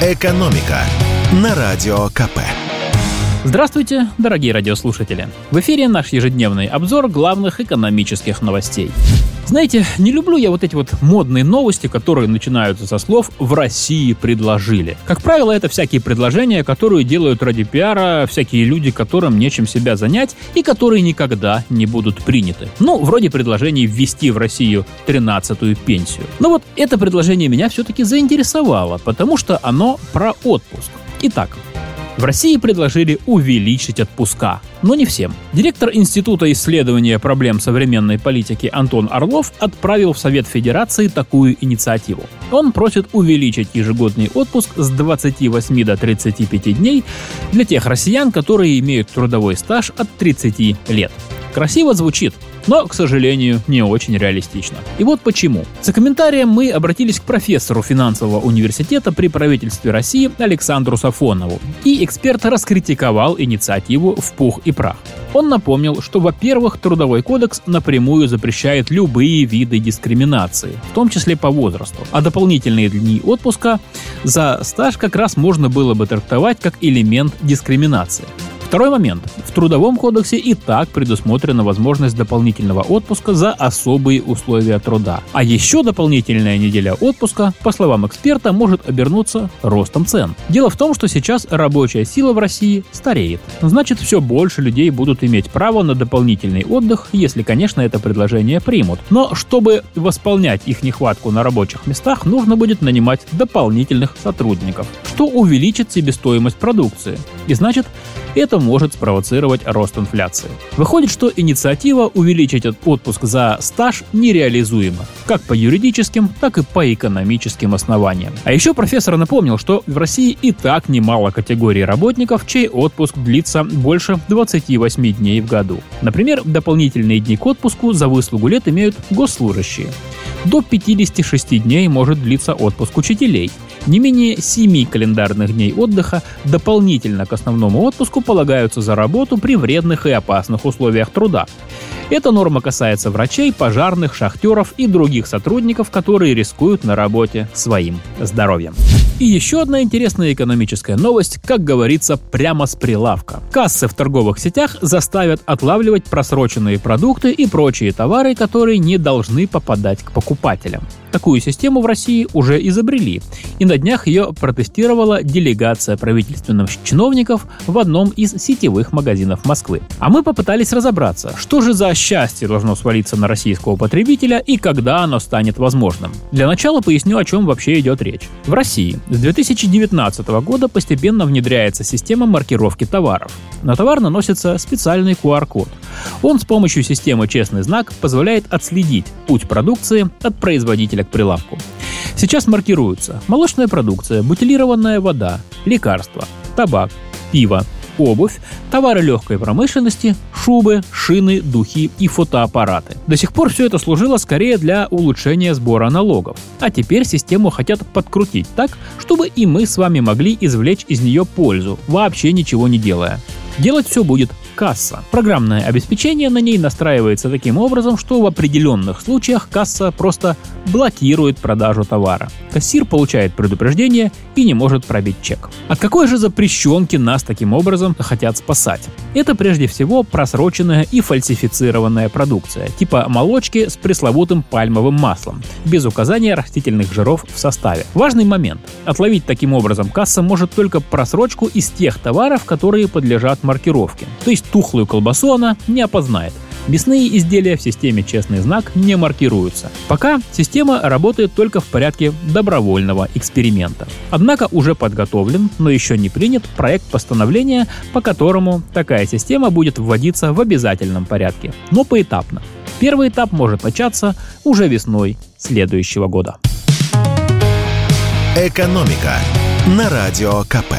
«Экономика» на Радио КП. Здравствуйте, дорогие радиослушатели! В эфире наш ежедневный обзор главных экономических новостей. Знаете, не люблю я вот эти вот модные новости, которые начинаются со слов «в России предложили». Как правило, это всякие предложения, которые делают ради пиара всякие люди, которым нечем себя занять и которые никогда не будут приняты. Ну, вроде предложений ввести в Россию 13-ю пенсию. Но вот это предложение меня все-таки заинтересовало, потому что оно про отпуск. Итак, в России предложили увеличить отпуска, но не всем. Директор Института исследования проблем современной политики Антон Орлов отправил в Совет Федерации такую инициативу. Он просит увеличить ежегодный отпуск с 28 до 35 дней для тех россиян, которые имеют трудовой стаж от 30 лет. Красиво звучит, но, к сожалению, не очень реалистично. И вот почему. За комментарием мы обратились к профессору финансового университета при правительстве России Александру Сафонову, и эксперт раскритиковал инициативу в пух и прах. Он напомнил, что, во-первых, Трудовой кодекс напрямую запрещает любые виды дискриминации, в том числе по возрасту, а дополнительные дни отпуска за стаж как раз можно было бы трактовать как элемент дискриминации. Второй момент. В Трудовом кодексе и так предусмотрена возможность дополнительного отпуска за особые условия труда. А еще дополнительная неделя отпуска, по словам эксперта, может обернуться ростом цен. Дело в том, что сейчас рабочая сила в России стареет. Значит, все больше людей будут иметь право на дополнительный отдых, если, конечно, это предложение примут. Но чтобы восполнять их нехватку на рабочих местах, нужно будет нанимать дополнительных сотрудников, что увеличит себестоимость продукции. И значит, это может спровоцировать рост инфляции. Выходит, что инициатива увеличить отпуск за стаж нереализуема, как по юридическим, так и по экономическим основаниям. А еще профессор напомнил, что в России и так немало категорий работников, чей отпуск длится больше 28 дней в году. Например, дополнительные дни к отпуску за выслугу лет имеют госслужащие. До 56 дней может длиться отпуск учителей – не менее 7 календарных дней отдыха дополнительно к основному отпуску полагаются за работу при вредных и опасных условиях труда. Эта норма касается врачей, пожарных, шахтеров и других сотрудников, которые рискуют на работе своим здоровьем. И еще одна интересная экономическая новость, как говорится, прямо с прилавка. Кассы в торговых сетях заставят отлавливать просроченные продукты и прочие товары, которые не должны попадать к покупателям. Такую систему в России уже изобрели, и на днях ее протестировала делегация правительственных чиновников в одном из сетевых магазинов Москвы. А мы попытались разобраться, что же за счастье должно свалиться на российского потребителя и когда оно станет возможным. Для начала поясню, о чем вообще идет речь. В России с 2019 года постепенно внедряется система маркировки товаров. На товар наносится специальный QR-код. Он с помощью системы «Честный знак» позволяет отследить путь продукции от производителя к прилавку. Сейчас маркируются молочная продукция, бутилированная вода, лекарства, табак, пиво, обувь, товары легкой промышленности, шубы, шины, духи и фотоаппараты. До сих пор все это служило скорее для улучшения сбора налогов. А теперь систему хотят подкрутить так, чтобы и мы с вами могли извлечь из нее пользу, вообще ничего не делая. Делать все будет касса. Программное обеспечение на ней настраивается таким образом, что в определенных случаях касса просто блокирует продажу товара. Кассир получает предупреждение и не может пробить чек. От какой же запрещенки нас таким образом хотят спасать? Это прежде всего просроченная и фальсифицированная продукция, типа молочки с пресловутым пальмовым маслом, без указания растительных жиров в составе. Важный момент. Отловить таким образом касса может только просрочку из тех товаров, которые подлежат маркировке. То есть тухлую колбасу она не опознает. Мясные изделия в системе «Честный знак» не маркируются. Пока система работает только в порядке добровольного эксперимента. Однако уже подготовлен, но еще не принят проект постановления, по которому такая система будет вводиться в обязательном порядке, но поэтапно. Первый этап может начаться уже весной следующего года. «Экономика» на Радио КП.